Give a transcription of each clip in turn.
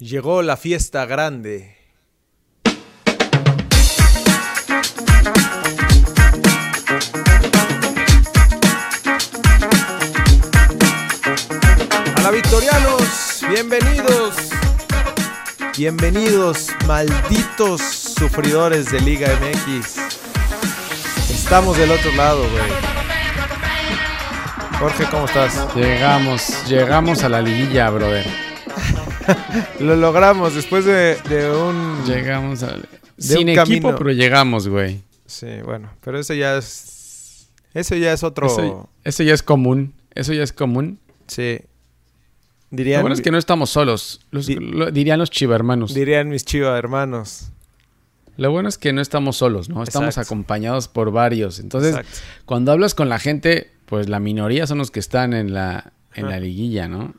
Llegó la fiesta grande. Hola Victorianos, bienvenidos. Bienvenidos, malditos sufridores de Liga MX. Estamos del otro lado, güey. Jorge, ¿cómo estás? Llegamos, llegamos a la liguilla, brother. Lo logramos después de, de un... Llegamos a... De Sin equipo, camino. pero llegamos, güey. Sí, bueno, pero eso ya es... Eso ya es otro... Eso, eso ya es común. Eso ya es común. Sí. Lo Dirían, bueno es que no estamos solos. Los- Di- lo- dirían los chivermanos. dirían mis chiva hermanos. Lo bueno es que no estamos solos, ¿no? Estamos Exacto. acompañados por varios. Entonces, Exacto. cuando hablas con la gente, pues la minoría son los que están en la, en Ajá. la liguilla, ¿no?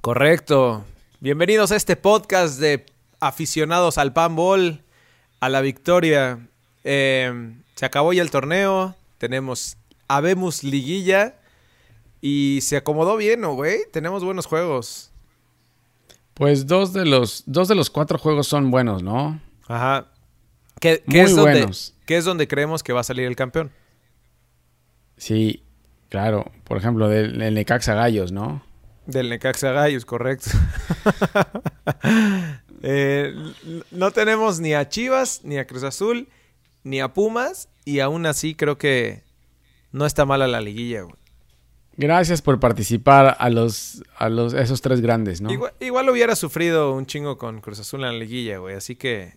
Correcto. Bienvenidos a este podcast de aficionados al panball, a la victoria. Eh, se acabó ya el torneo, tenemos Habemos liguilla y se acomodó bien, ¿no, güey? Tenemos buenos juegos. Pues dos de los, dos de los cuatro juegos son buenos, ¿no? Ajá. ¿Qué, Muy es donde, buenos. qué es donde creemos que va a salir el campeón? Sí, claro. Por ejemplo, del, del Necaxa Gallos, ¿no? Del Necaxa Gallos, correcto. Eh, no tenemos ni a Chivas, ni a Cruz Azul, ni a Pumas, y aún así creo que no está mala la liguilla, güey. Gracias por participar a los, a los, a esos tres grandes, ¿no? Igual, igual hubiera sufrido un chingo con Cruz Azul en la liguilla, güey. Así que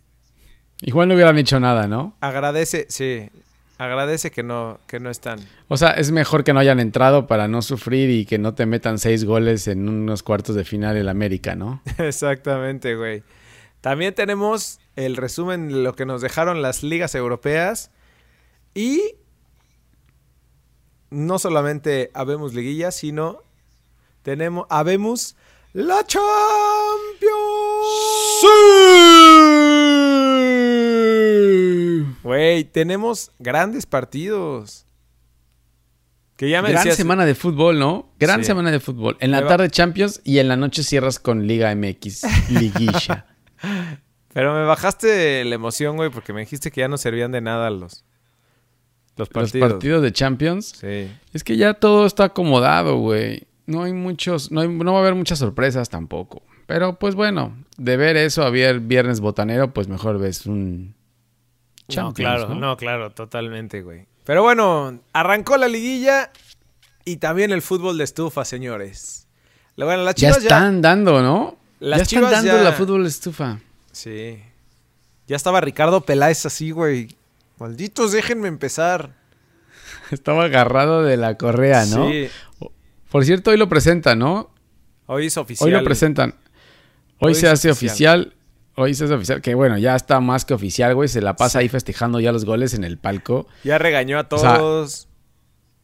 Igual no hubieran hecho nada, ¿no? agradece, sí, agradece que no, que no están. O sea, es mejor que no hayan entrado para no sufrir y que no te metan seis goles en unos cuartos de final el América, ¿no? Exactamente, güey. También tenemos el resumen de lo que nos dejaron las ligas europeas. Y no solamente habemos liguilla, sino tenemos, habemos la Champions. Güey, tenemos grandes partidos. Que ya me Gran decías- semana de fútbol, ¿no? Gran Sí. semana de fútbol. En la Me va- tarde Champions y en la noche cierras con Liga MX, liguilla. Pero me bajaste la emoción, güey, porque me dijiste que ya no servían de nada los, los Los partidos. partidos de Champions. Sí. Es que ya todo está acomodado, güey. No hay muchos, no, hay- no va a haber muchas sorpresas tampoco. Pero pues bueno, de ver eso a ver viernes botanero, pues mejor ves un no, Champions, claro, ¿no? no, claro, totalmente, güey. Pero bueno, arrancó la liguilla y también el fútbol de estufa, señores. Lo- Bueno, las Ya chivas ya... están dando, ¿no? Las ya están dando ya- la fútbol estufa. Sí. Ya estaba Ricardo Peláez así, güey. Malditos, déjenme empezar. Estaba agarrado de la correa, ¿no? Sí. Por cierto, hoy lo presentan, ¿no? Hoy es oficial. Hoy lo presentan. Hoy, Hoy se hace oficial. oficial. Hoy se hace oficial. Que bueno, ya está más que oficial, güey. Se la pasa ahí festejando ya los goles en el palco. Ya regañó a O sea, todos.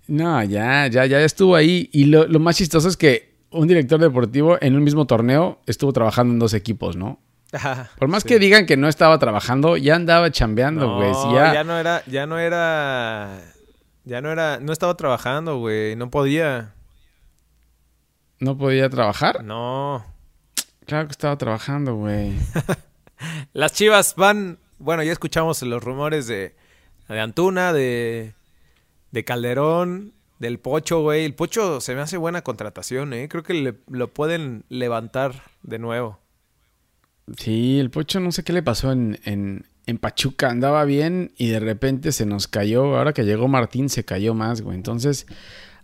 No, ya, ya, ya estuvo ahí. Y lo, lo más chistoso es que un director deportivo en un mismo torneo estuvo trabajando en dos equipos, ¿no? Por más Sí. que digan que no estaba trabajando, ya andaba chambeando, No, güey. Si ya... ya, no era, ya no era, ya no era, no estaba trabajando, güey, no podía. No podía trabajar, No. claro que estaba trabajando, güey. Las Chivas van, bueno, ya escuchamos los rumores de, de Antuna, de, de Calderón, del Pocho, güey. El Pocho se me hace buena contratación, eh. Creo que le- lo pueden levantar de nuevo. Sí, el Pocho no sé qué le pasó en, en, en Pachuca. Andaba bien y de repente se nos cayó. Ahora que llegó Martín se cayó más, güey. Entonces,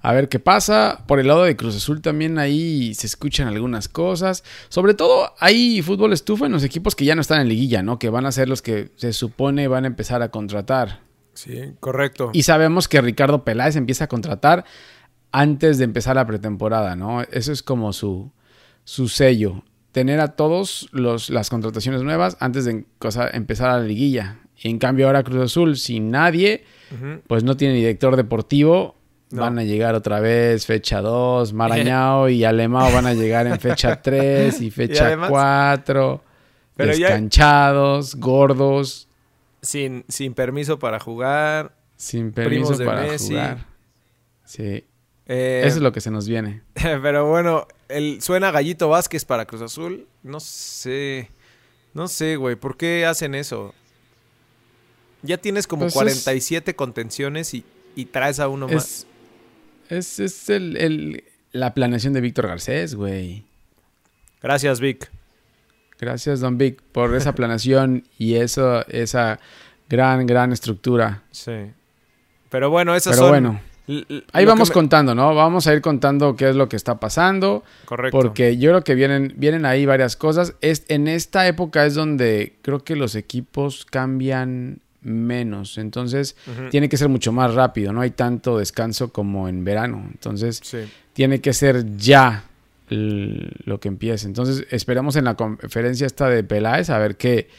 a ver qué pasa. Por el lado de Cruz Azul también ahí se escuchan algunas cosas. Sobre todo hay fútbol estufa en los equipos que ya no están en liguilla, ¿no? Que van a ser los que se supone van a empezar a contratar. Sí, correcto. Y sabemos que Ricardo Peláez empieza a contratar antes de empezar la pretemporada, ¿no? Eso es como su, su sello. Tener a todos los, las contrataciones nuevas antes de cosa- empezar a la liguilla. Y en cambio ahora Cruz Azul, sin nadie, pues no tiene director deportivo. No. Van a llegar otra vez fecha 2, Marañao y Alemao van a llegar en fecha 3 y fecha además- 4. Pero ya- descanchados, gordos, Sin, sin permiso para jugar. sin permiso para Messi. jugar. Sí. Eh, Eso es lo que se nos viene. Pero bueno, el, suena Gallito Vázquez para Cruz Azul. No sé. No sé, güey. ¿Por qué hacen eso? Ya tienes como Pues es- 47 contenciones y, y traes a uno más. Es, es, el, el- la planeación de Víctor Garcés, güey. Gracias, Vic. Gracias, Don Vic, por esa planeación y eso, esa gran, gran estructura. Sí. Pero bueno, esas Pero son. bueno, ahí vamos me- contando, ¿no? Vamos a ir contando qué es lo que está pasando. Correcto. Porque yo creo que vienen, vienen ahí varias cosas. Es, en esta época es donde creo que los equipos cambian menos. Entonces, tiene que ser mucho más rápido. No hay tanto descanso como en verano. Entonces, Sí. tiene que ser ya lo que empiece. Entonces, esperamos en la conferencia esta de Peláez a ver qué,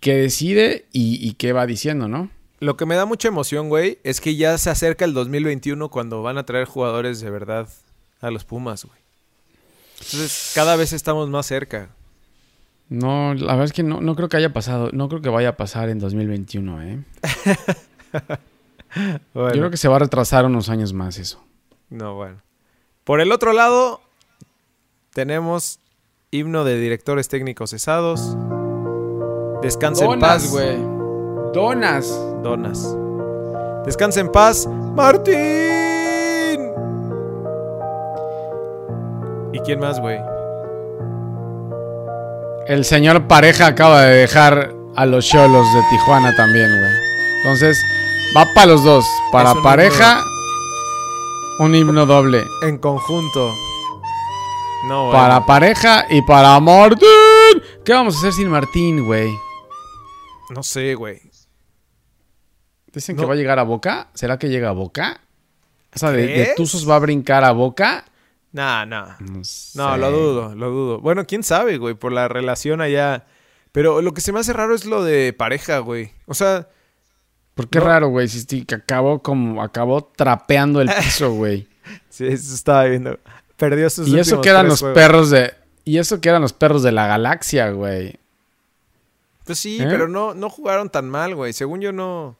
qué decide y, y qué va diciendo, ¿no? Lo que me da mucha emoción, güey, es que ya se acerca el 2021 cuando van a traer jugadores de verdad a los Pumas, güey. Entonces, cada vez estamos más cerca. No, la verdad es que no, no creo que haya pasado, no creo que vaya a pasar en 2021, ¿eh? Bueno, Yo creo que se va a retrasar unos años más eso. No, bueno. Por el otro lado, tenemos himno de directores técnicos cesados. Descansa en paz. güey. Donas. Donas. Descansa en paz, Martín. ¿Y quién más, güey? El señor pareja acaba de dejar a los cholos de Tijuana también, güey. Entonces, va para los dos. Para un pareja, un himno doble. En conjunto. No, Para bueno. pareja y para Martín. ¿Qué vamos a hacer sin Martín, güey? No sé, güey. Dicen No. que va a llegar a Boca. ¿Será que llega a Boca? O sea, de. Tuzos va a brincar a Boca. Nah, nah. No, lo dudo, lo dudo. Bueno, quién sabe, güey, por la relación allá. Pero lo que se me hace raro es lo de pareja, güey. O sea, ¿Por qué No. raro, güey? Si que acabó como acabó trapeando el piso, güey. sí, eso estaba viendo. Perdió sus y eso que eran los juegos. perros de. Y eso que eran los perros de la galaxia, güey. Pues sí, ¿Eh? pero no, no jugaron tan mal, güey. Según yo no.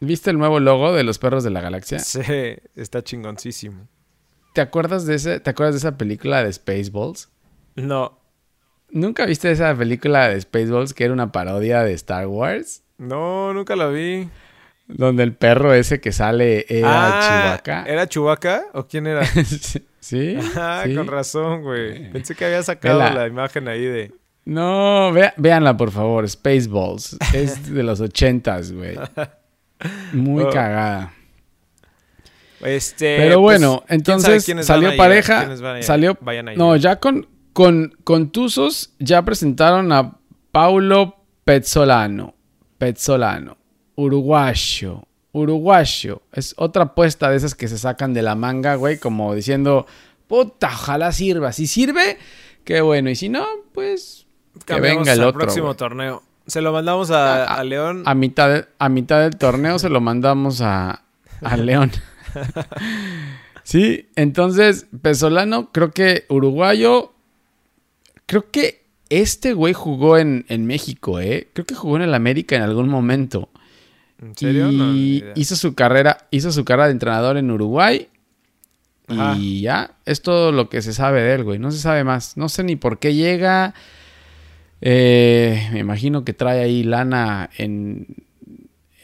¿Viste el nuevo logo de los perros de la galaxia? Sí, está chingoncísimo. ¿Te acuerdas de ese, ¿Te acuerdas de esa película de Spaceballs? No, ¿Nunca viste esa película de Spaceballs que era una parodia de Star Wars? no, nunca la vi. Donde el perro ese que sale era Ah, Chewbacca. ¿Era Chubaca o quién era? ¿Sí? ah, sí. con razón, güey. Pensé que había sacado Vela. la imagen ahí de. No, vea- véanla por favor, Spaceballs. Es de los ochentas, güey. Muy Oh. cagada. Este. Pero pues, bueno, ¿quién sabe entonces salió pareja, salió... Vayan No, ya con, con, con Tuzos ya presentaron a Paulo Pezzolano. Pezzolano. Uruguayo. Uruguayo. Es otra apuesta de esas que se sacan de la manga, güey, como diciendo, puta, ojalá sirva. Si sirve, qué bueno. Y si no, pues que venga el al otro. próximo güey. torneo. Se lo mandamos a, A- a León. A mitad, de- a mitad del torneo se lo mandamos a, a León. sí, entonces, Pesolano, creo que uruguayo. Creo que este güey jugó en, en México, ¿eh? Creo que jugó en el América en algún momento. ¿En serio? Y No, hizo su carrera, hizo su carrera de entrenador en Uruguay. Ajá. Y ya, es todo lo que se sabe de él, güey. No se sabe más. No sé ni por qué llega. Eh, me imagino que trae ahí lana en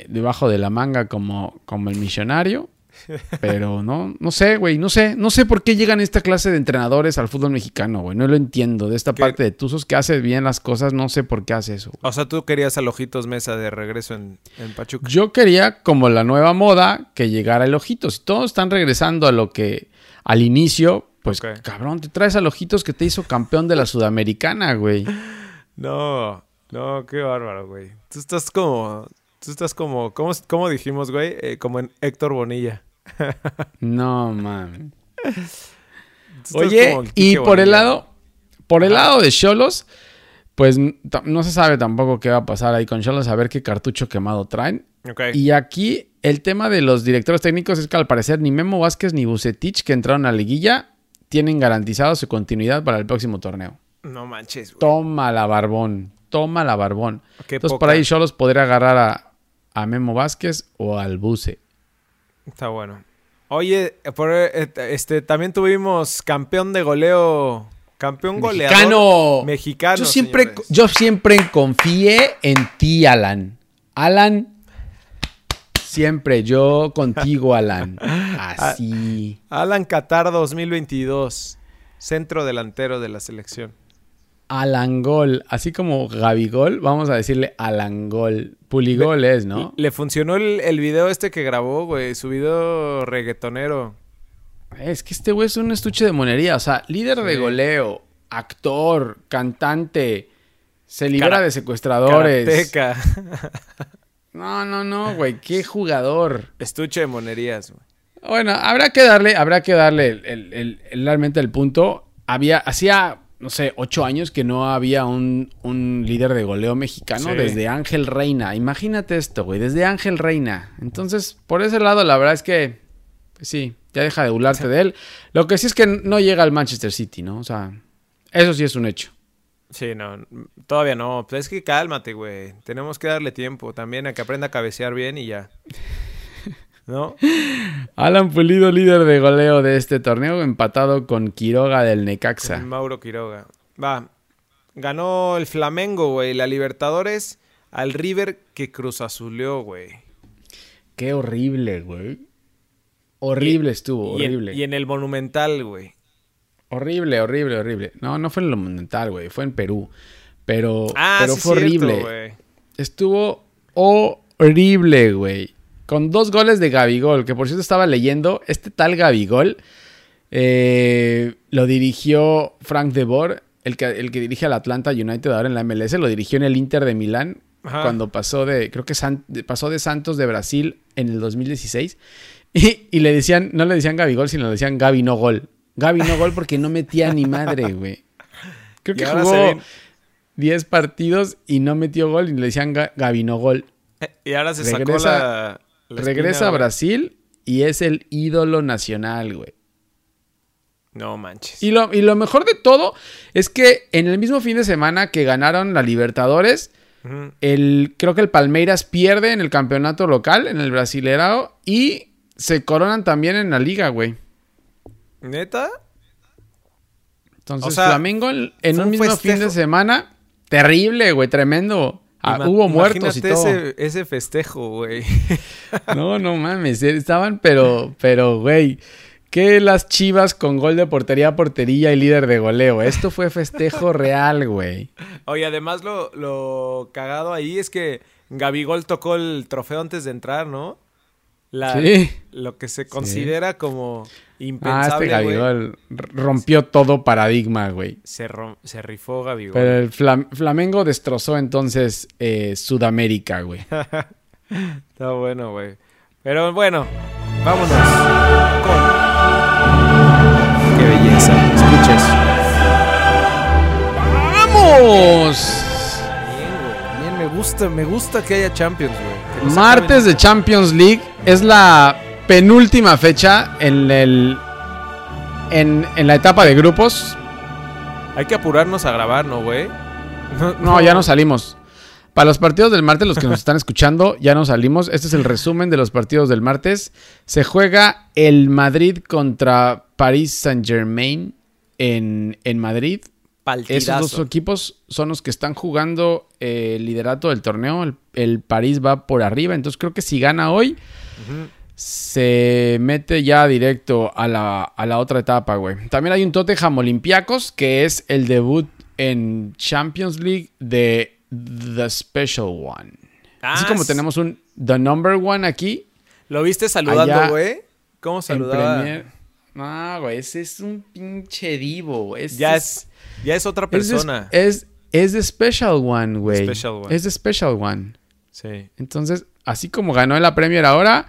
debajo de la manga como, como el millonario. Pero no, no sé, güey, no sé, no sé por qué llegan esta clase de entrenadores al fútbol mexicano, güey. No lo entiendo. De esta ¿Qué? parte de Tuzos que hace bien las cosas, no sé por qué hace eso. O sea, tú querías al Ojitos Mesa de regreso en, en Pachuca. Yo quería, como la nueva moda, que llegara el Ojitos. Si todos están regresando a lo que al inicio, pues cabrón, te traes al Ojitos que te hizo campeón de la Sudamericana, güey. No, no, qué bárbaro, güey. Tú estás como. Tú estás como. ¿Cómo, cómo dijimos, güey? Eh, como en Héctor Bonilla. No, estás Oye, y por el lado, por el lado de Cholos, pues no se sabe tampoco qué va a pasar ahí con Cholos, a ver qué cartucho quemado traen. Y aquí el tema de los directores técnicos es que al parecer ni Memo Vázquez ni Bucetich, que entraron a la liguilla, tienen garantizado su continuidad para el próximo torneo. No manches, güey. Toma la barbón, toma la barbón. Qué Entonces poca. por ahí Cholos podría agarrar a, a Memo Vázquez o al Buce. Está bueno. Oye, por, eh, este, también tuvimos campeón de goleo, campeón goleador Mexicano. mexicano. Yo siempre, señores. yo siempre confié en ti, Alan. Alan, siempre yo contigo, Alan. Así. Alan Qatar 2022, centro delantero de la selección. Alan Gol. Así como Gabigol, vamos a decirle Alan Gol. Puligol es, ¿no? Le funcionó el, el video este que grabó, güey, su video reggaetonero. Es que este güey es un estuche de monería. O sea, líder de goleo, actor, cantante, se libera Cara- de secuestradores. Karateca. No, no, no, güey. Qué jugador. Estuche de monerías, güey. Bueno, habrá que darle, habrá que darle el- el- realmente el punto. Había, hacía, no sé, ocho años que no había un, un líder de goleo mexicano Sí. desde Ángel Reina. Imagínate esto, güey, desde Ángel Reina. Entonces, por ese lado, la verdad es que, pues sí, ya deja de burlarte de él. Lo que sí es que no llega al Manchester City, ¿no? O sea, eso sí es un hecho. Sí, no, todavía no. Pues es que cálmate, güey. Tenemos que darle tiempo también a que aprenda a cabecear bien y ya. ¿No? Alan Pulido, líder de goleo de este torneo, empatado con Quiroga del Necaxa. Mauro Quiroga. Va. Ganó el Flamengo, güey. La Libertadores al River que Cruz Azuleó, güey. Qué horrible, güey. Horrible estuvo, Y en- horrible. y en el Monumental, güey. Horrible, horrible, horrible. No, no fue en lo monumental, güey. Fue en Perú. Pero, Ah, pero sí, fue cierto, horrible. güey. Estuvo horrible, güey. Con dos goles de Gabigol, que por cierto estaba leyendo. Este tal Gabigol eh, lo dirigió Frank de Boer, el que, el que dirige al Atlanta United ahora en la MLS. Lo dirigió en el Inter de Milán Ajá. cuando pasó de, creo que San- pasó de Santos de Brasil en el 2016. Y, y le decían, no le decían Gabigol, sino le decían Gabi no gol. Gabi no gol porque no metía ni madre, güey. Creo que jugó se ven- 10 partidos y no metió gol y le decían Ga- Gabi no gol. Y ahora se sacó Regresa- la. La Regresa espina, a. Brasil y es el ídolo nacional, güey. No manches. Y lo, y lo mejor de todo es que en el mismo fin de semana que ganaron la Libertadores, el, creo que el Palmeiras pierde en el campeonato local, en el Brasilerao, y se coronan también en la liga, güey. ¿Neta? Entonces, O sea, Flamengo en, un un mismo fin de semana, terrible, güey, tremendo. Ah, Ima- hubo muertos y todo. Ese, ese festejo, güey. No, no mames, eh, estaban, pero, pero, güey, que las chivas con gol de portería a portería y líder de goleo. Esto fue festejo real, güey. Oye, además lo, lo cagado ahí es que Gabigol tocó el trofeo antes de entrar, ¿no? La, Sí. Lo que se considera como Ah, este impensable, güey. Gabigol r- rompió todo paradigma, güey. se, se rifó Gabigol. Pero el Flam- Flamengo destrozó entonces eh, Sudamérica, güey. Está bueno, güey. Pero bueno, vámonos con... ¡Qué belleza! Escucha eso. ¡Vamos! Bien, güey. Bien, me gusta, me gusta que haya Champions, güey. Martes de Champions League es la penúltima fecha en el en, en la etapa de grupos. Hay que apurarnos a grabar, ¿no, güey? No, ya no salimos. Para los partidos del martes, los que nos están escuchando, ya no salimos. Este es el resumen de los partidos del martes. Se juega el Madrid contra Paris Saint Germain en, en Madrid. Esos dos equipos son los que están jugando eh, el liderato del torneo. El, el París va por arriba. Entonces creo que si gana hoy, Ujú. Se mete ya directo a la, a la otra etapa, güey. También hay un Tottenham Olympiacos, que es el debut en Champions League de The Special One. Así Ah, como s- tenemos un The Number One aquí. ¿Lo viste saludando, güey? ¿Cómo saludaba? No, güey, ese es un pinche divo, güey. Ya es, ya es otra persona. Es, es The Special One, güey. Es The Special One. Sí. Entonces, así como ganó en la Premier ahora,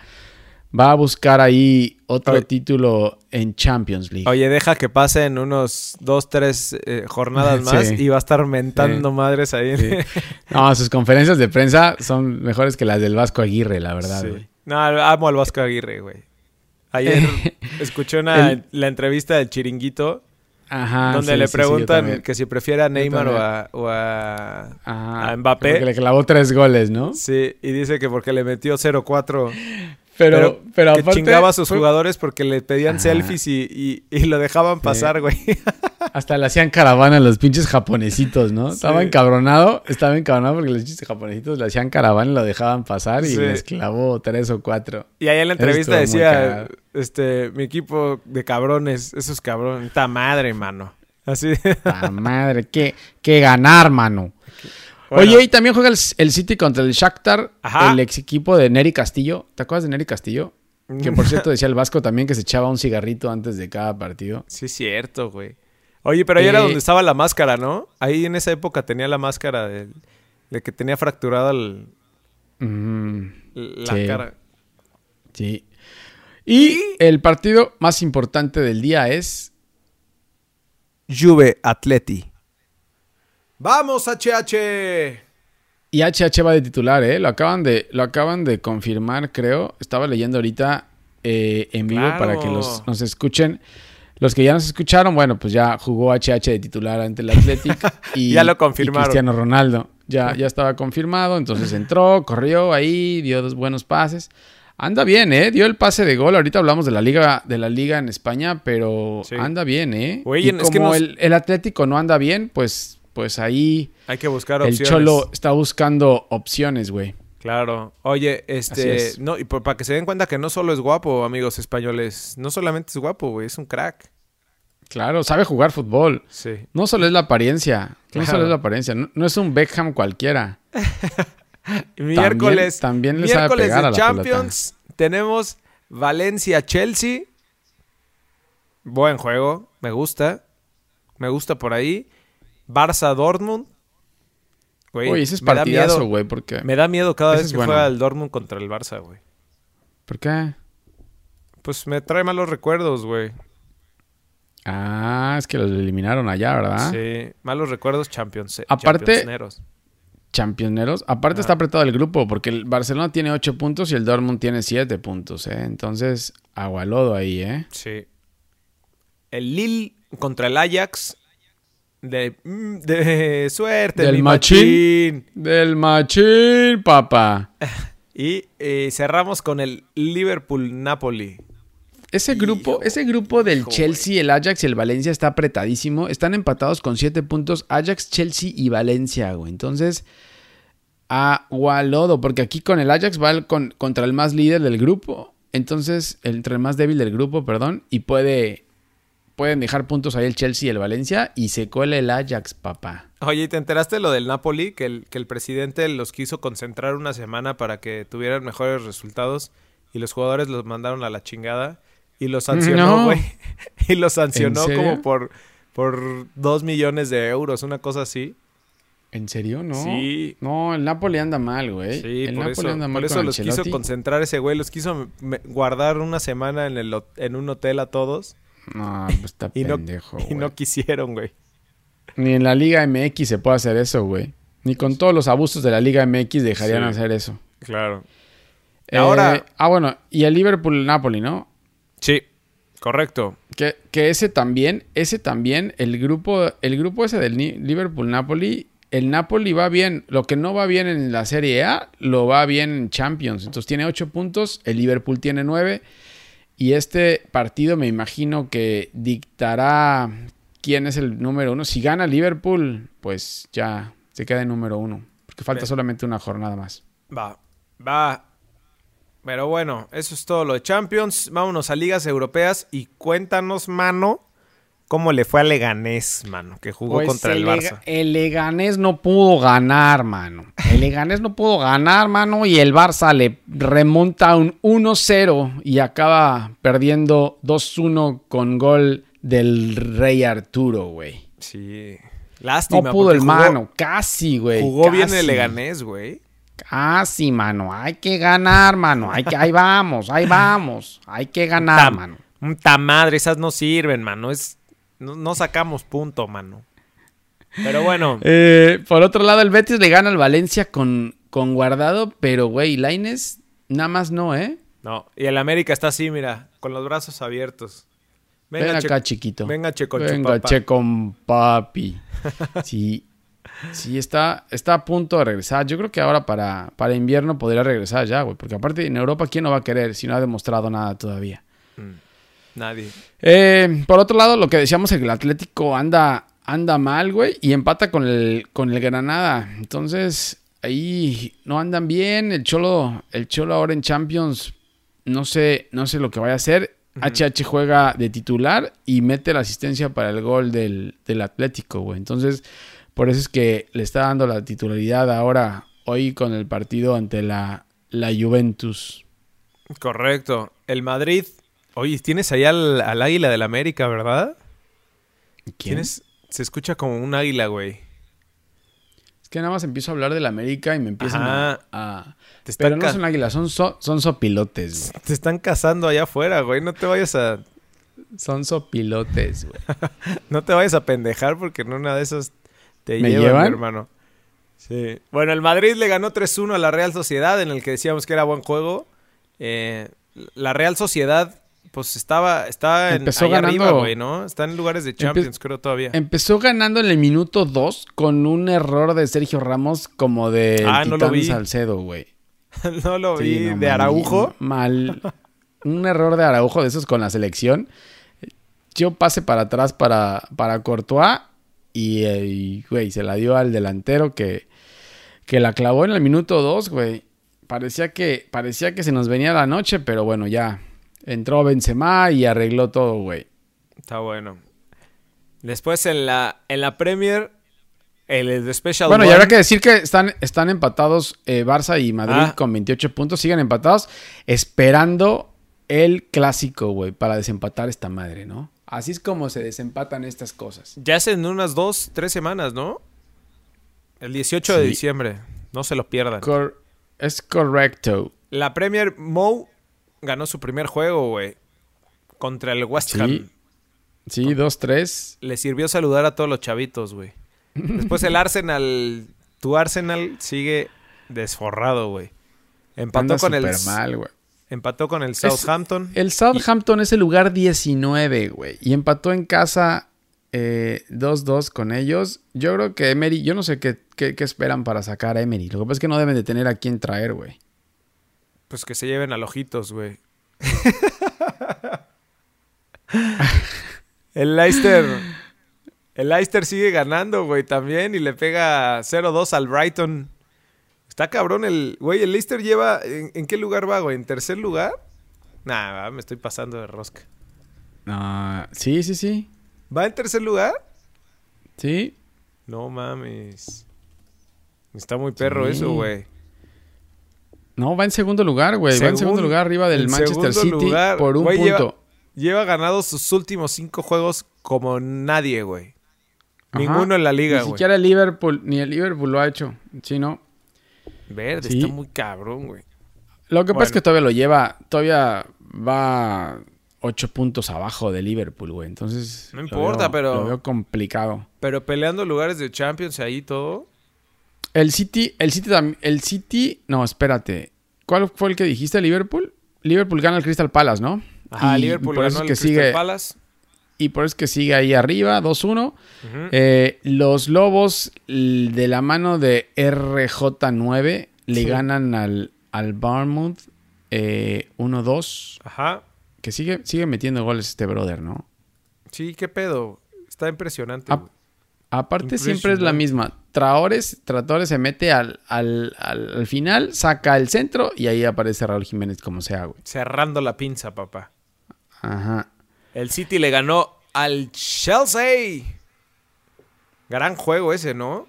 va a buscar ahí otro Oye. título en Champions League. Oye, deja que pasen unos dos, tres eh, jornadas más Sí. y va a estar mentando Sí. madres ahí. Sí. No, sus conferencias de prensa son mejores que las del Vasco Aguirre, la verdad. Sí. güey. No, amo al Vasco Aguirre, güey. Ayer escuché una, El- la entrevista del Chiringuito Ajá. donde le preguntan que si prefiere a Neymar o a, o a- Ajá. a Mbappé. Porque le clavó tres goles, ¿no? Sí, y dice que porque le metió 0-4. Pero, pero, que aparte. chingaba a sus jugadores porque le pedían Ajá. selfies y, y- y lo dejaban pasar, güey. Hasta le hacían caravana a los pinches japonesitos, ¿no? Sí. Estaba encabronado, estaba encabronado porque los pinches japonesitos le hacían caravana y lo dejaban pasar y Sí. les clavó tres o cuatro. Y ahí en la entrevista decía, este, mi equipo de cabrones, esos cabrones, esta madre, mano. Así. ¡La madre! ¿Qué, qué ganar, mano! Bueno, Oye, y también juega el, el City contra el Shakhtar, Ajá. el ex equipo de Neri Castillo. ¿Te acuerdas de Neri Castillo? Que por cierto decía el Vasco también que se echaba un cigarrito antes de cada partido. Sí, es cierto, güey. Oye, pero ahí era Eh, donde estaba la máscara, ¿no? Ahí en esa época tenía la máscara de, de que tenía fracturada el- Mm, la Sí. cara. sí. Y el partido más importante del día es Juve Atleti. ¡Vamos, HH! Y HH va de titular, ¿eh? Lo acaban de, lo acaban de confirmar, creo. Estaba leyendo ahorita eh, en vivo Claro. para que los, nos escuchen. Los que ya nos escucharon, bueno, pues ya jugó HH de titular ante el Athletic. Y, Ya lo y confirmaron. Cristiano Ronaldo. Ya, ya estaba confirmado, entonces entró, corrió ahí, dio dos buenos pases. Anda bien, ¿eh? Dio el pase de gol. Ahorita hablamos de la liga, de la liga en España, pero Sí. anda bien, ¿eh? Güey, y es como que nos- el, el Atlético no anda bien, pues, pues ahí Hay que buscar el opciones. Cholo está buscando opciones, güey. Claro. Oye, este... es. No, y por- para que se den cuenta que no solo es guapo, amigos españoles. No solamente es guapo, güey. Es un crack. Claro, sabe jugar fútbol. Sí. No solo es la apariencia. No solo es la apariencia. No, no es un Beckham cualquiera. Miércoles, también le sabe miércoles pegar de a la Champions tenemos Valencia-Chelsea. Buen juego, me gusta. Me gusta por ahí. Barça-Dortmund. Güey, Oye, ese es partidazo, güey, porque... Me da miedo cada Ese vez que bueno. juega el Dortmund contra el Barça, güey. ¿Por qué? Pues me trae malos recuerdos, güey. Ah, es que los eliminaron allá, ¿verdad? Sí, malos recuerdos Champions. Aparte- Championseros. Championeros. Aparte Ah. está apretado el grupo, porque el Barcelona tiene 8 puntos y el Dortmund tiene 7 puntos, ¿eh? Entonces, agualodo ahí, ¿eh? Sí. El Lille contra el Ajax. De, mm, de suerte, Del mi machín. machín. Del machín, papá. Y eh, cerramos con el Liverpool-Napoli. Ese grupo, ese grupo del hijo, Chelsea, el Ajax y el Valencia está apretadísimo. Están empatados con 7 puntos Ajax, Chelsea y Valencia, güey. Entonces, agualodo, porque aquí con el Ajax va el con- contra el más líder del grupo. Entonces, el- entre el más débil del grupo, perdón, y puede pueden dejar puntos ahí el Chelsea y el Valencia y se cuela el Ajax, papá. Oye, ¿y ¿te enteraste lo del Napoli? Que el, que el presidente los quiso concentrar una semana para que tuvieran mejores resultados y los jugadores los mandaron a la chingada y los sancionó, No. güey. y los sancionó como por, por dos millones de euros, una cosa así. ¿En serio? No. Sí. No, el Napoli anda mal, güey. Sí, el por Napoli eso, anda mal por eso con los quiso concentrar ese güey, los quiso guardar una semana en, el, en un hotel a todos No, pues está y no, pendejo, y güey. no quisieron, güey. Ni en la Liga MX se puede hacer eso, güey. Ni con todos los abusos de la Liga MX dejarían Sí. hacer eso. Claro. Eh, Ahora- Ah, bueno, y el Liverpool-Napoli, ¿no? Sí, correcto. Que, que ese también, ese también, el grupo, el grupo ese del Liverpool-Napoli, el Napoli va bien. Lo que no va bien en la Serie A, lo va bien en Champions. Entonces tiene ocho puntos, el Liverpool tiene nueve. Y este partido me imagino que dictará quién es el número uno. Si gana Liverpool, pues ya se queda en número uno. Porque falta Bien. solamente una jornada más. Va, va. Pero bueno, eso es todo lo de Champions. Vámonos a ligas europeas y cuéntanos, mano, cómo le fue a Leganés, mano, que jugó Pues contra el Lega- Barça. El Leganés no pudo ganar, mano. El Leganés no pudo ganar, mano. Y el Barça le remonta un 1-0 y acaba perdiendo 2-1 con gol del Rey Arturo, güey. Sí. Lástima. No pudo el jugó- mano. Casi, güey. Jugó bien el Leganés, güey. Casi, mano. Hay que ganar, mano. Hay que, ahí vamos, ahí vamos. Hay que ganar, Tam- mano. Ta madre, esas no sirven, mano. Es, no, no sacamos punto, mano. Pero bueno, Eh, por otro lado, el Betis le gana al Valencia con, con guardado, pero, güey, Laines nada más no, ¿eh? no. Y el América está así, mira, con los brazos abiertos. Ven Che- acá, chiquito. Venga, che, con Venga, che, con papi. Sí. Sí, está, está a punto de regresar. Yo creo que ahora para, para invierno podría regresar ya, güey. Porque aparte en Europa, ¿quién no va a querer si no ha demostrado nada todavía? Nadie. Eh, por otro lado, lo que decíamos, el Atlético anda, anda mal, güey, y empata con el, con el Granada. Entonces, ahí no andan bien. El Cholo, el Cholo ahora en Champions, no sé, no sé lo que vaya a hacer. HH juega de titular y mete la asistencia para el gol del, del Atlético, güey. Entonces, por eso es que le está dando la titularidad ahora, hoy con el partido ante la, la Juventus. Correcto. El Madrid. Oye, tienes ahí al, al águila del América, ¿verdad? Tienes- Se escucha como un águila, güey. Es que nada más empiezo a hablar del América y me empiezan a, Ajá. a- Te Pero no son águilas, son, so- son sopilotes, güey. te están cazando allá afuera, güey. No te vayas a. Son sopilotes, güey. No te vayas a pendejar porque en una de esas te ¿Me llevan? hermano. Sí. Bueno, el Madrid le ganó 3-1 a la Real Sociedad, en el que decíamos que era buen juego. Eh, la Real Sociedad, pues estaba, estaba en, Empezó arriba, ganando- güey, ¿no? Está en lugares de Champions, creo, todavía. Empezó ganando en el minuto 2 con un error de Sergio Ramos como de Ah, no lo vi. Salcedo, güey. no lo Sí, vi. no, de Araujo. Mal. Un error de Araujo de esos con la selección. Yo pase para atrás para, para Courtois y, y, güey, se la dio al delantero que, que la clavó en el minuto 2, güey. Parecía que, parecía que se nos venía la noche, pero bueno, ya. Entró Benzema y arregló todo, güey. Está bueno. Después en la, en la Premier, el Special Bueno, y habrá que decir que están, están empatados eh, Barça y Madrid Ah. con 28 puntos. Siguen empatados, esperando el clásico, güey, para desempatar esta madre, ¿no? Así es como se desempatan estas cosas. Ya es en unas dos, tres semanas, ¿no? El 18 de diciembre. No se lo pierdan. Cor- es correcto. La Premier Mo ganó su primer juego, güey. Contra el West Sí. Ham. Sí, 2-3. Le sirvió saludar a todos los chavitos, güey. Después el Arsenal. Tu Arsenal sigue desforrado, güey. Empató Anda con el. mal, güey. Empató con el Southampton. El Southampton es el lugar 19, güey. Y empató en casa eh, 2-2 con ellos. Yo creo que Emery, yo no sé qué, qué- qué esperan para sacar a Emery. Lo que pasa es que no deben de tener a quién traer, güey. Pues que se lleven a ojitos, güey. el Leicester. El Leicester sigue ganando, güey, también. Y le pega 0-2 al Brighton. Está cabrón el. Güey, el Leicester lleva. ¿En, en qué lugar va, güey? ¿En tercer lugar? Nah, me estoy pasando de rosca. Ah, sí, sí, sí. ¿Va en tercer lugar? Sí. No mames. Está muy perro Sí. eso, güey. No, va en segundo lugar, güey. Va en Segun- segundo lugar arriba del Manchester City lugar. por un punto. Lleva, lleva ganados sus últimos cinco juegos como nadie, güey. Ninguno en la liga, Ni güey. siquiera el Liverpool, ni el Liverpool lo ha hecho. Sí, no. Verde, Sí. está muy cabrón, güey. Lo que pasa es que todavía lo lleva, todavía va ocho puntos abajo de Liverpool, güey. Entonces. No lo importa, veo- pero- Lo veo complicado. Pero peleando lugares de Champions ahí todo. El City, el City también. El City. No, espérate. ¿Cuál fue el que dijiste? ¿Liverpool? Liverpool gana el Crystal Palace, ¿no? Ajá, Y Liverpool por eso ganó es el que Crystal sigue, Palace. Y por eso es que sigue ahí arriba, 2-1. Ujú. Eh, los Lobos, de la mano de RJ9, le Sí. ganan al, al Bournemouth eh, 1-2. Ajá. Que sigue, sigue metiendo goles este brother, ¿no? Sí, qué pedo. Está impresionante. Ah. Aparte siempre es la misma. Traores, Traores se mete al, al, al, al final, saca el centro y ahí aparece Raúl Jiménez como sea, güey. Cerrando la pinza, papá. Ajá. El City le ganó al Chelsea. Gran juego ese, ¿no?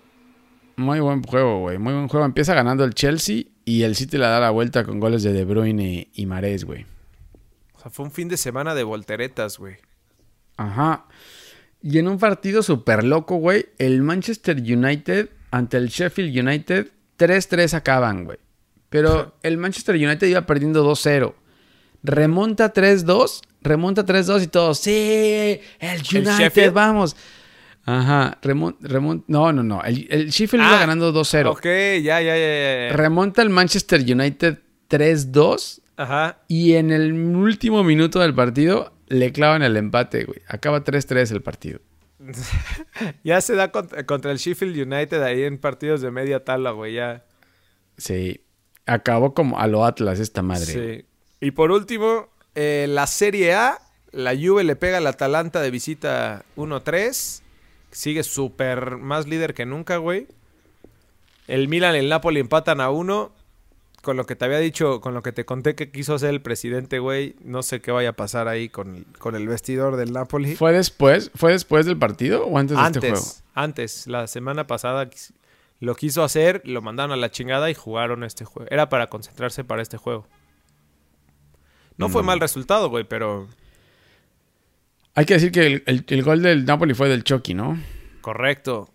Muy buen juego, güey. Muy buen juego. Empieza ganando el Chelsea y el City le da la vuelta con goles de De Bruyne y Marés, güey. O sea, fue un fin de semana de volteretas, güey. Ajá. Y en un partido súper loco, güey, el Manchester United ante el Sheffield United 3-3 acaban, güey. Pero el Manchester United iba perdiendo 2-0. Remonta 3-2, remonta 3-2 y todo. Sí, el United, vamos. Ajá, remonta, no, no, no. El, el Sheffield iba Ah, ganando 2-0. Ok, ya, ya, ya, ya. Remonta el Manchester United 3-2 Ajá. y en el último minuto del partido le clavan el empate, güey. Acaba 3-3 el partido. ya se da contra, el Sheffield United ahí en partidos de media tabla, güey, ya. Sí. Acabó como a lo Atlas esta madre. Sí. Y por último, eh, la Serie A, la Juve le pega al Atalanta de visita 1-3. Sigue súper más líder que nunca, güey. El Milan y el Napoli empatan a uno. Con lo que te había dicho, con lo que te conté que quiso hacer el presidente, güey. No sé qué vaya a pasar ahí con, con el vestidor del Napoli. ¿Fue después? ¿Fue después del partido o antes, de este juego? Antes, la semana pasada lo quiso hacer, lo mandaron a la chingada y jugaron este juego. Era para concentrarse para este juego. No fue mal resultado, güey, pero. Hay que decir que el, gol del Napoli fue del Chucky, ¿no? Correcto.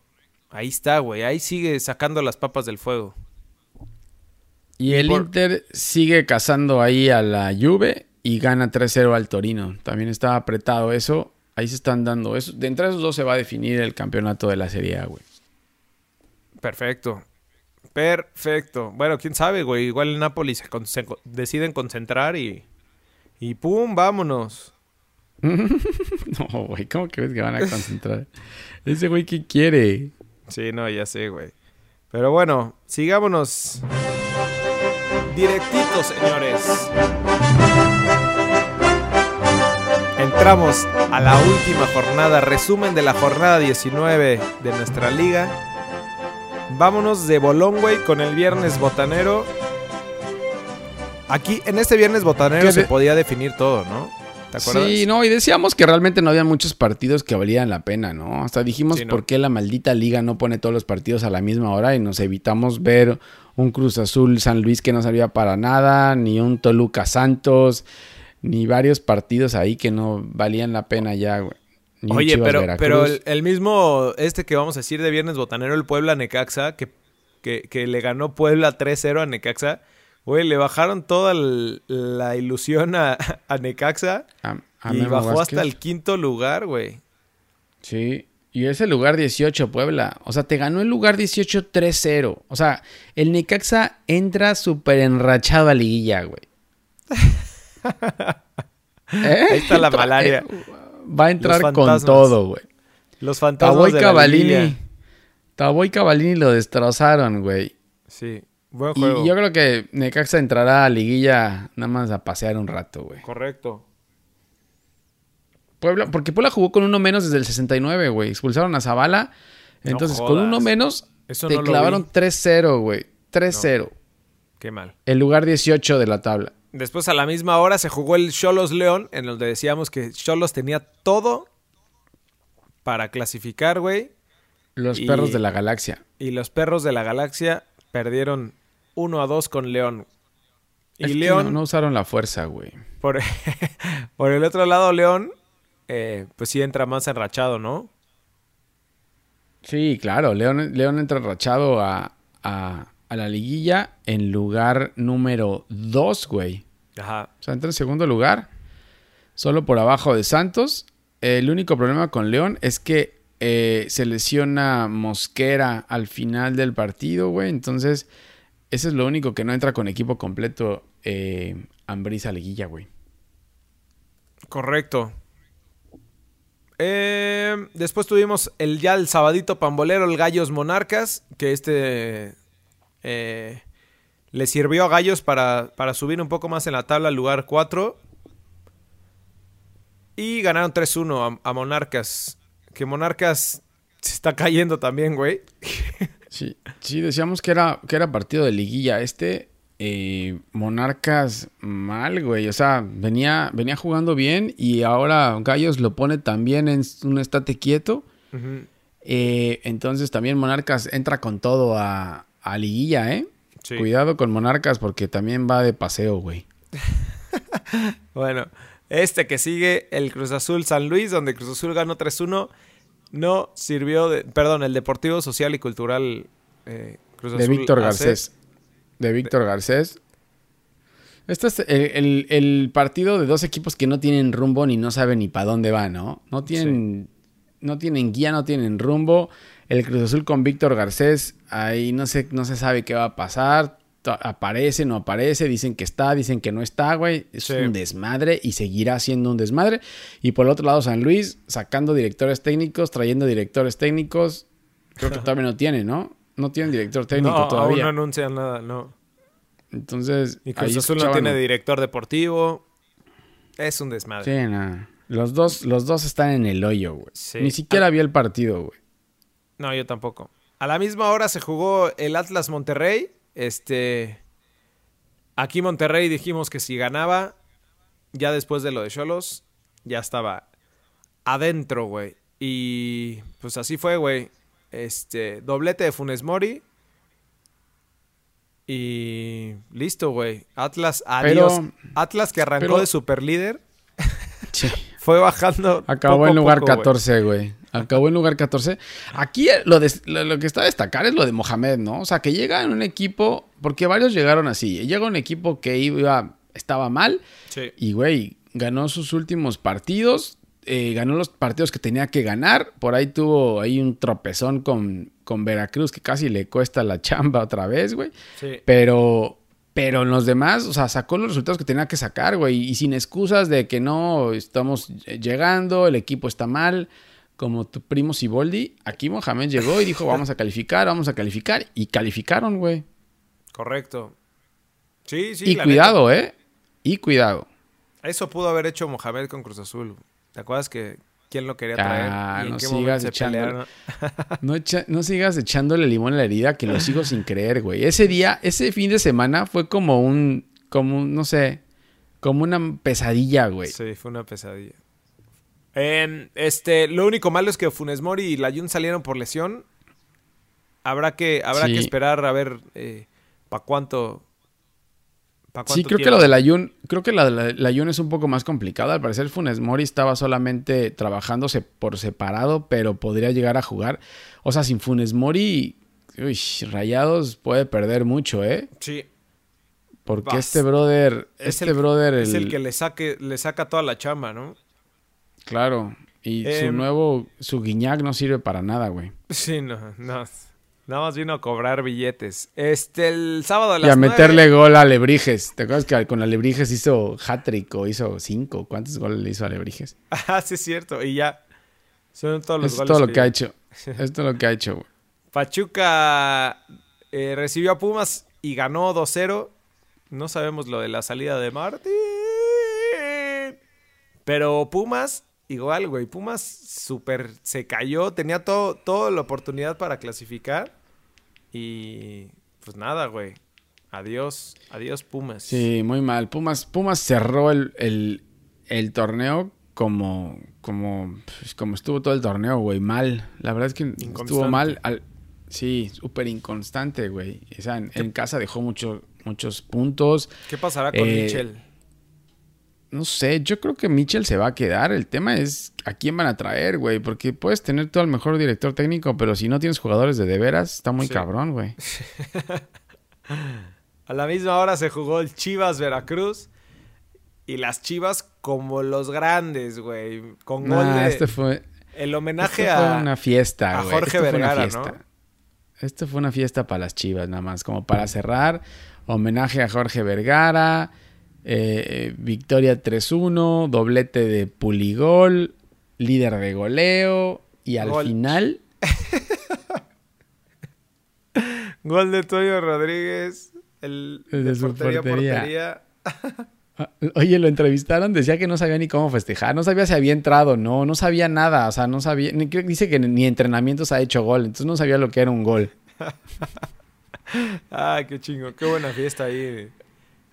Ahí está, güey. Ahí sigue sacando las papas del fuego. Y el Inter sigue cazando ahí a la Juve y gana 3-0 al Torino. También está apretado eso. Ahí se están dando eso. De entre esos dos se va a definir el campeonato de la Serie A, güey. Perfecto. Perfecto. Bueno, quién sabe, güey. Igual el Napoli se, deciden concentrar y. Y pum, vámonos. no, güey, ¿cómo que ves que van a concentrar? Ese güey, ¿qué quiere? Sí, no, ya sé, güey. Pero bueno, sigámonos. Directito, señores. Entramos a la última jornada, resumen de la jornada 19 de nuestra liga. Vámonos de Bolón, güey, con el viernes botanero. Aquí, en este viernes botanero se podía definir todo, ¿no? ¿Te acuerdas? Sí, no, y decíamos que realmente no había muchos partidos que valían la pena, ¿no? Hasta dijimos por qué la maldita liga no pone todos los partidos a la misma hora y nos evitamos ver un Cruz Azul San Luis que no servía para nada, ni un Toluca Santos, ni varios partidos ahí que no valían la pena ya, güey. Oye, pero, pero el, mismo, este que vamos a decir de Viernes Botanero, el Puebla Necaxa, que, que, le ganó Puebla 3-0 a Necaxa, güey, le bajaron toda la ilusión a, Necaxa y bajó hasta el quinto lugar, güey. Sí, y ese lugar 18, Puebla. O sea, te ganó el lugar 18 3-0. O sea, el Necaxa entra súper enrachado a liguilla, güey. Ahí está la malaria va a entrar con todo, güey. Los fantasmas de Cavalini. Tabo y Cavalini lo destrozaron, güey. Sí, buen juego. Y yo creo que Necaxa entrará a liguilla nada más a pasear un rato, güey. Correcto. Puebla, porque Puebla jugó con uno menos desde el 69, güey. Expulsaron a Zavala. Entonces, con uno menos, te clavaron 3-0, güey. 3-0. Qué mal. El lugar 18 de la tabla. Después a la misma hora se jugó el Cholos León, en donde decíamos que Cholos tenía todo para clasificar, güey. Los perros de la galaxia. Y los perros de la galaxia perdieron 1 a 2 con León. Y León. no, usaron la fuerza, güey. Por, por, el otro lado, León, eh, pues sí entra más enrachado, ¿no? Sí, claro. León, León entra enrachado a, a la liguilla en lugar número 2, güey. Ajá. O sea, entra en segundo lugar, solo por abajo de Santos. El único problema con León es que eh, se lesiona Mosquera al final del partido, güey. Entonces, eso es lo único que no entra con equipo completo eh, Ambrisa Liguilla, güey. Correcto. Eh, después tuvimos el ya el sabadito pambolero, el Gallos Monarcas, que este eh, le sirvió a Gallos para, subir un poco más en la tabla al lugar 4. Y ganaron 3-1 a, Monarcas. Que Monarcas se está cayendo también, güey. Sí, sí, decíamos que era, que era partido de liguilla. Este, eh, Monarcas mal, güey. O sea, venía, venía jugando bien y ahora Gallos lo pone también en un estate quieto. Eh, entonces también Monarcas entra con todo a, a liguilla, ¿eh? Cuidado con Monarcas porque también va de paseo, güey. bueno, este que sigue, el Cruz Azul San Luis, donde Cruz Azul ganó 3-1, no sirvió de. Perdón, el Deportivo Social y Cultural eh, Cruz Azul. De Víctor Garcés. De Víctor Garcés. Este es el, partido de dos equipos que no tienen rumbo ni no saben ni para dónde van, ¿no? No tienen, no tienen guía, no tienen rumbo. El Cruz Azul con Víctor Garcés, ahí no se, no se sabe qué va a pasar. Aparece, no aparece, dicen que está, dicen que no está, güey. Es un desmadre y seguirá siendo un desmadre. Y por el otro lado, San Luis sacando directores técnicos, trayendo directores técnicos. Creo que todavía no tiene, ¿no? No tienen director técnico no, todavía. Aún no anuncian nada, no. Entonces. Y Cruz Azul no tiene director deportivo. Es un desmadre. Sí, nada. Los dos, los dos están en el hoyo, güey. Ni siquiera vi el partido, güey. No, yo tampoco. A la misma hora se jugó el Atlas Monterrey. Este. Aquí Monterrey dijimos que si ganaba, ya después de lo de Cholos, ya estaba adentro, güey. Y pues así fue, güey. Este, doblete de Funes Mori. Y listo, güey. Atlas, adiós. Atlas que arrancó de super líder. fue bajando. Acabó en lugar 14, güey. Acabó en lugar 14. Aquí lo, lo, que está a destacar es lo de Mohamed, ¿no? O sea, que llega en un equipo, porque varios llegaron así. Llega un equipo que iba, estaba mal. Sí. Y, güey, ganó sus últimos partidos. Eh, ganó los partidos que tenía que ganar. Por ahí tuvo ahí un tropezón con, con Veracruz que casi le cuesta la chamba otra vez, güey. Sí. Pero, pero en los demás, o sea, sacó los resultados que tenía que sacar, güey. Y sin excusas de que no estamos llegando, el equipo está mal como tu primo Siboldi, aquí Mohamed llegó y dijo, vamos a calificar, vamos a calificar. Y calificaron, güey. Correcto. Sí, sí. Y cuidado, ¿eh? Y cuidado. Eso pudo haber hecho Mohamed con Cruz Azul. ¿Te acuerdas que quién lo quería traer? Ah, no sigas echando, no, no, sigas echándole limón a la herida, que lo sigo sin creer, güey. Ese día, ese fin de semana fue como un, como no sé, como una pesadilla, güey. Sí, fue una pesadilla este, lo único malo es que Funes Mori y Layun salieron por lesión. Habrá que, habrá que esperar a ver eh, para cuánto. sí, creo que lo de Layun, creo que la de Layun es un poco más complicado. Al parecer Funes Mori estaba solamente trabajándose por separado, pero podría llegar a jugar. O sea, sin Funes Mori, uy, Rayados puede perder mucho, ¿eh? Sí. Porque este brother, es este el, brother, es el que le saque, le saca toda la chamba, ¿no? Claro. Y su Em, nuevo, su guiñac no sirve para nada, güey. Sí, no, no. Nada más vino a cobrar billetes. Este, el sábado a Y las a nueve- meterle gol a Alebrijes. ¿Te acuerdas que con Alebrijes hizo hat-trick o hizo cinco? ¿Cuántos goles le hizo a Alebrijes? Ah, sí, es cierto. Y ya. Son todos los Eso es goles. todo lo que ha hecho. Esto es todo lo que ha hecho, güey. Pachuca eh, recibió a Pumas y ganó 2-0. No sabemos lo de la salida de Martín. Pero Pumas, igual, güey. Pumas súper se cayó. Tenía todo, toda la oportunidad para clasificar. Y pues nada, güey. Adiós. Adiós, Pumas. Sí, muy mal. Pumas, Pumas cerró el, el- el torneo como, como, pues, como estuvo todo el torneo, güey. Mal. La verdad es que estuvo mal. al- sí, súper inconstante, güey. O sea, en, en casa dejó mucho- muchos puntos. ¿Qué pasará con Eh, Michel? No sé, yo creo que Mitchell se va a quedar. El tema es a quién van a traer, güey. Porque puedes tener todo el mejor director técnico, pero si no tienes jugadores de de veras, está muy Sí. cabrón, güey. A la misma hora se jugó el Chivas Veracruz. Y las Chivas como los grandes, güey. Con gol Nah, de... este fue, el homenaje Esto fue a... una fiesta, a güey. Jorge Esto fue una Vergara, fiesta. ¿no? Esto fue una fiesta para las chivas, nada más. Como para cerrar, homenaje a Jorge Vergara, eh, victoria 3-1, doblete de Puligol, líder de goleo. Y al Gol. final, Gol de Toyo Rodríguez. El de su portería. portería. ah, oye, lo entrevistaron, decía que no sabía ni cómo festejar, no sabía si había entrado, no, no sabía nada, o sea, no sabía, ni- dice que ni entrenamientos ha hecho gol, entonces no sabía lo que era un gol. Ay, qué chingo. Qué buena fiesta ahí.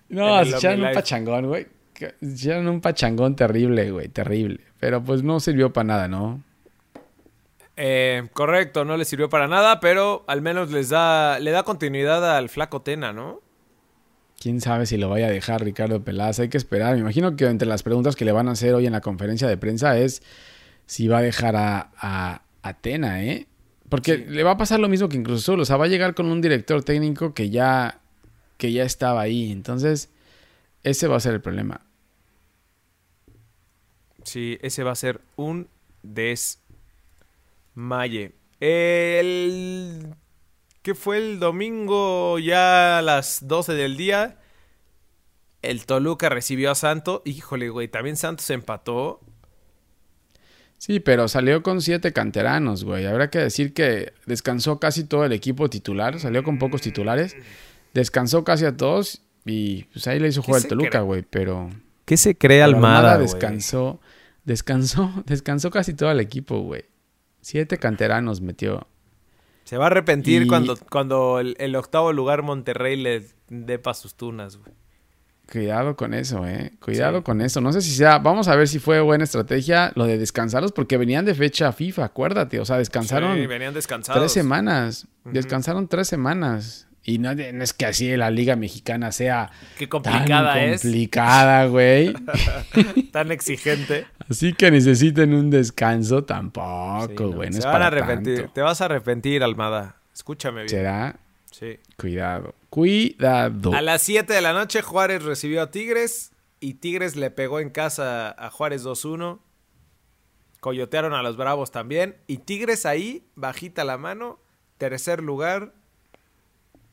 No, se echaron un pachangón, güey. Se Echaron un pachangón terrible, güey, terrible. Pero pues no sirvió para nada, ¿no? Eh, correcto, no le sirvió para nada, pero al menos les da, le da continuidad al flaco Tena, ¿no? Quién sabe si lo vaya a dejar Ricardo Peláez. Hay que esperar. Me imagino que entre las preguntas que le van a hacer hoy en la conferencia de prensa es si va a dejar a, a, a Tena, ¿eh? Porque Sí. le va a pasar lo mismo que incluso solo. O sea, va a llegar con un director técnico que ya, que ya estaba ahí. Entonces, ese va a ser el problema. Sí, ese va a ser un desmaye. El ¿Qué fue el domingo ya a las 12 del día? El Toluca recibió a Santos. Híjole, güey, también Santos empató. Sí, pero salió con siete canteranos, güey. Habrá que decir que descansó casi todo el equipo titular. Salió con pocos titulares. Descansó casi a todos. Y pues ahí le hizo jugar el Toluca, güey. Pero. ¿Qué se cree Almada? Descansó. Descansó. Descansó casi todo el equipo, güey. Siete canteranos metió. Se va a arrepentir cuando, cuando el, octavo lugar Monterrey le dé pa' sus tunas, güey. Cuidado con eso, eh. Cuidado con eso. No sé si sea. Vamos a ver si fue buena estrategia lo de descansarlos, porque venían de fecha FIFA, acuérdate. O sea, descansaron. Sí, venían descansados. Tres semanas. Descansaron tres semanas. Y no, es que así la Liga Mexicana sea. Qué complicada tan complicada, güey. tan exigente. Así que necesiten un descanso tampoco, güey. se van a arrepentir. Te vas a arrepentir, Almada. Escúchame bien. ¿Será? Sí. Cuidado. Cuidado. A las 7 de la noche Juárez recibió a Tigres y Tigres le pegó en casa a Juárez 2-1. Coyotearon a los Bravos también. Y Tigres ahí, bajita la mano, tercer lugar,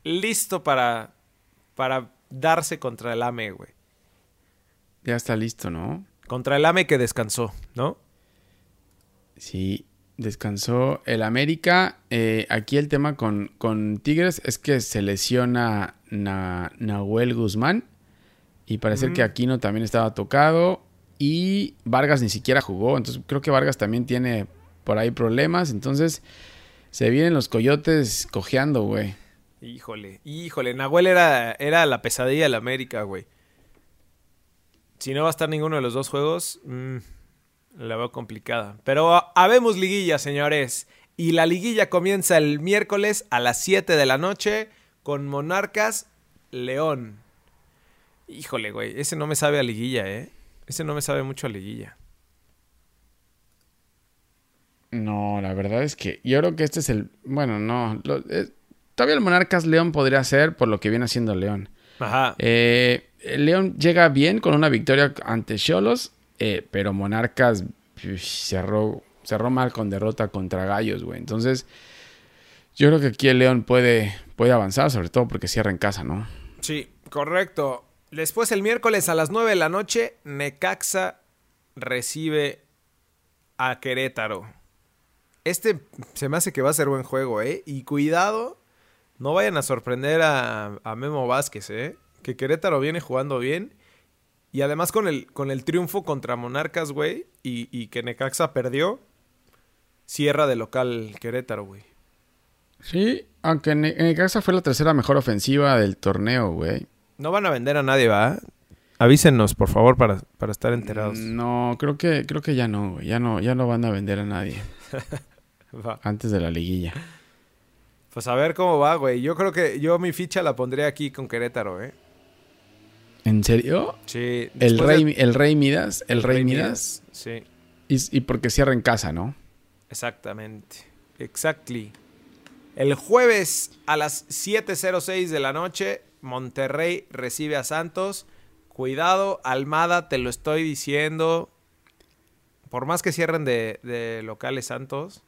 listo para, para darse contra el AME, güey. Ya está listo, ¿no? Contra el AME que descansó, ¿no? Sí, descansó el América. Eh, aquí el tema con, con, Tigres es que se lesiona Nahuel Guzmán. Y parece que Aquino también estaba tocado. Y Vargas ni siquiera jugó. Entonces creo que Vargas también tiene por ahí problemas. Entonces se vienen los coyotes cojeando, güey. Híjole, híjole. Nahuel era, era la pesadilla del América, güey. Si no va a estar ninguno de los dos juegos, mmm, la veo complicada. Pero habemos liguilla, señores. Y la liguilla comienza el miércoles a las 7 de la noche con Monarcas León. Híjole, güey. Ese no me sabe a liguilla, ¿eh? Ese no me sabe mucho a liguilla. No, la verdad es que yo creo que este es el. Bueno, no. Eh, todavía el Monarcas León podría ser por lo que viene haciendo León. Ajá. Eh, León llega bien con una victoria ante Cholos eh, pero Monarcas cerró, cerró mal con derrota contra Gallos, güey. Entonces, yo creo que aquí el León puede, puede avanzar, sobre todo porque cierra en casa, ¿no? Sí, correcto. Después el miércoles a las 9 de la noche, Necaxa recibe a Querétaro. Este se me hace que va a ser buen juego, ¿eh? Y cuidado, no vayan a sorprender a, a Memo Vázquez, ¿eh? Que Querétaro viene jugando bien y además con el, con el triunfo contra Monarcas, güey, y, que Necaxa perdió, cierra de local Querétaro, güey. Sí, aunque Necaxa fue la tercera mejor ofensiva del torneo, güey. No van a vender a nadie, ¿va? Avísenos, por favor, para, para estar enterados. No, creo que, creo que ya no, güey. Ya no, ya no van a vender a nadie. Antes de la liguilla. Pues a ver cómo va, güey. Yo creo que yo mi ficha la pondré aquí con Querétaro, ¿eh? ¿En serio? Sí. El rey, el rey Midas. El, rey, Midas. Sí. Y, porque cierra en casa, ¿no? Exactamente. Exactly. El jueves a las 7.06 de la noche, Monterrey recibe a Santos. Cuidado, Almada, te lo estoy diciendo. Por más que cierren de, locales Santos,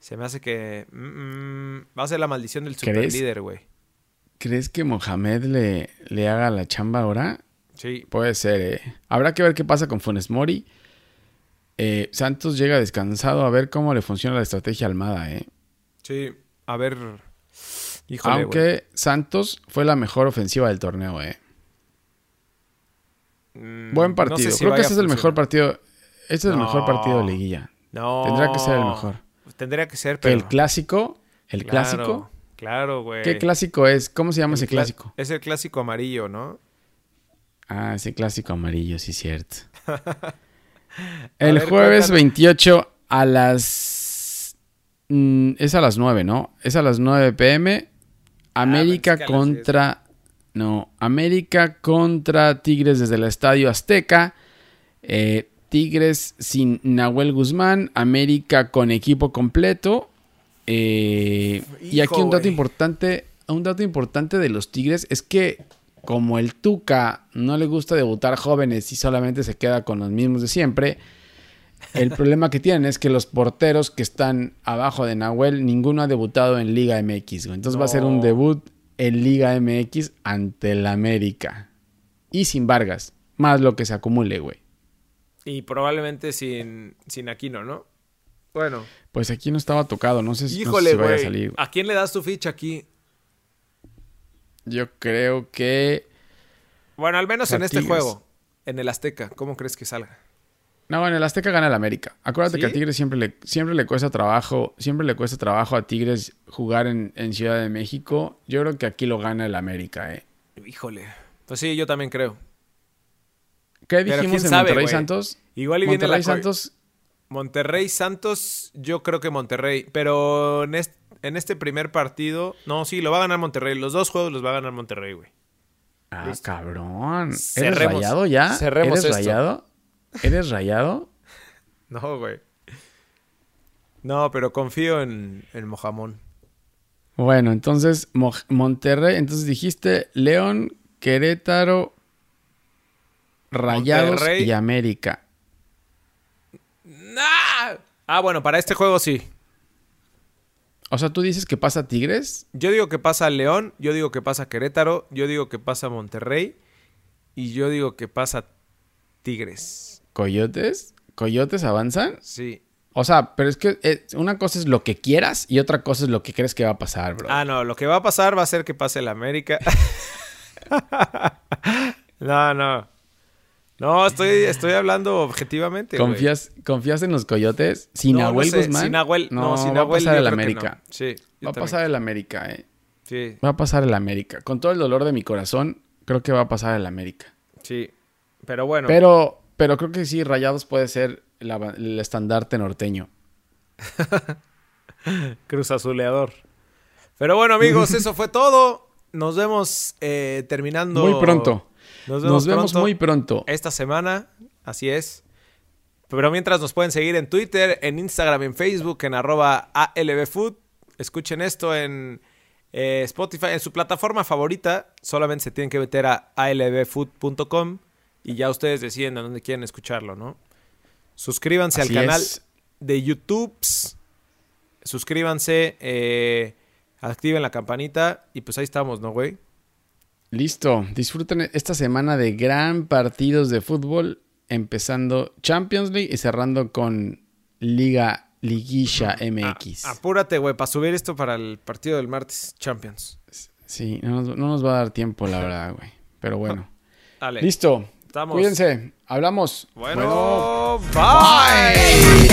se me hace que mm, mm, va a ser la maldición del superlíder, güey. ¿Crees que Mohamed le, le haga la chamba ahora? Sí. Puede ser, ¿eh? Habrá que ver qué pasa con Funes Mori. Eh, Santos llega descansado a ver cómo le funciona la estrategia Almada, ¿eh? Sí, a ver. Híjole, Aunque Santos fue la mejor ofensiva del torneo, ¿eh? Mm, Buen partido. Creo que ese es el mejor partido. Este es el mejor partido de liguilla. No. Tendría que ser el mejor. Tendría que ser, pero. el clásico. El clásico Claro, güey. ¿Qué clásico es? ¿Cómo se llama ese clásico? Es el clásico amarillo, ¿no? Ah, ese clásico amarillo, sí, cierto. el jueves 28 a las... Mm, es a las 9, ¿no? Es a las 9 pm. Ah, América contra... No, América contra Tigres desde el Estadio Azteca. Eh, Tigres sin Nahuel Guzmán. América con equipo completo. Eh, y aquí un dato importante, un dato importante de los Tigres es que como el Tuca no le gusta debutar jóvenes y solamente se queda con los mismos de siempre, El problema que tienen es que los porteros que están abajo de Nahuel, ninguno ha debutado en Liga MX, güey. Entonces va a ser un debut en Liga MX ante el América. Y sin Vargas. Más lo que se acumule, güey. Y probablemente sin, sin Aquino, ¿no? Bueno. Pues aquí no estaba tocado, no sé, si- no sé Híjole, si vaya a salir. ¿A quién le das tu ficha aquí? Yo creo que. Bueno, al menos en este juego. En el Azteca. ¿Cómo crees que salga? No, en el Azteca gana el América. Acuérdate ¿Sí? que a Tigres siempre le, siempre le cuesta trabajo. Siempre le cuesta trabajo a Tigres jugar en, en Ciudad de México. Yo creo que aquí lo gana el América, eh. Híjole. Pues sí, yo también creo. ¿Qué dijimos en sabe, Monterrey güey. Santos? Igual y viene la Monterrey Santos. Monterrey Santos, yo creo que Monterrey. Pero en este, en este primer partido. No, sí, lo va a ganar Monterrey. Los dos juegos los va a ganar Monterrey, güey. Ah, Listo. cabrón. ¿Eres Cerremos- rayado ya? cerremos ¿Eres esto. rayado? ¿Eres rayado? No, güey. No, pero confío en, en Mojamón. Bueno, entonces Mo- Monterrey, entonces dijiste León, Querétaro, Rayados Monterrey. y América. ¡Ah! Ah, bueno, para este juego sí. O sea, tú dices que pasa Tigres. Yo digo que pasa León, yo digo que pasa Querétaro, yo digo que pasa Monterrey y yo digo que pasa Tigres. ¿Coyotes? ¿Coyotes avanzan? Sí. O sea, pero es que eh, una cosa es lo que quieras y otra cosa es lo que crees que va a pasar, bro. Ah, no, lo que va a pasar va a ser que pase el América. no, no. No, estoy, estoy hablando objetivamente. güey. ¿Confías, ¿Confías en los coyotes? ¿Sin No, no sé, Guzmán? Sin Nahuel, no, sin va a pasar el América. Sí, Va a pasar el América, eh. Sí, Va a pasar el América. Con todo el dolor de mi corazón, creo que va a pasar el América. sí. Pero bueno. Pero, pero creo que sí, Rayados puede ser la- el estandarte norteño. Cruz Azuleador. Pero bueno, amigos, eso fue todo. Nos vemos eh, terminando. Muy pronto. Nos Nos vemos, vemos, pronto muy pronto. esta semana. Así es. Pero mientras nos pueden seguir en Twitter, en Instagram, en Facebook, en arroba ALBFood. Escuchen esto en eh, Spotify, en su plataforma favorita. Solamente se tienen que meter a albfood.com y ya ustedes deciden a dónde quieren escucharlo, ¿no? Suscríbanse Así al canal es. de YouTube. Suscríbanse, eh, activen la campanita y pues ahí estamos, ¿no, güey? Listo, disfruten esta semana de gran partidos de fútbol, empezando Champions League y cerrando con Liga Liguilla ah, MX. Apúrate, güey, para subir esto para el partido del martes Champions. Sí, no nos, va a dar tiempo, la verdad, güey. Pero bueno. Dale. Listo. Estamos. Cuídense. Hablamos. Bueno, bye.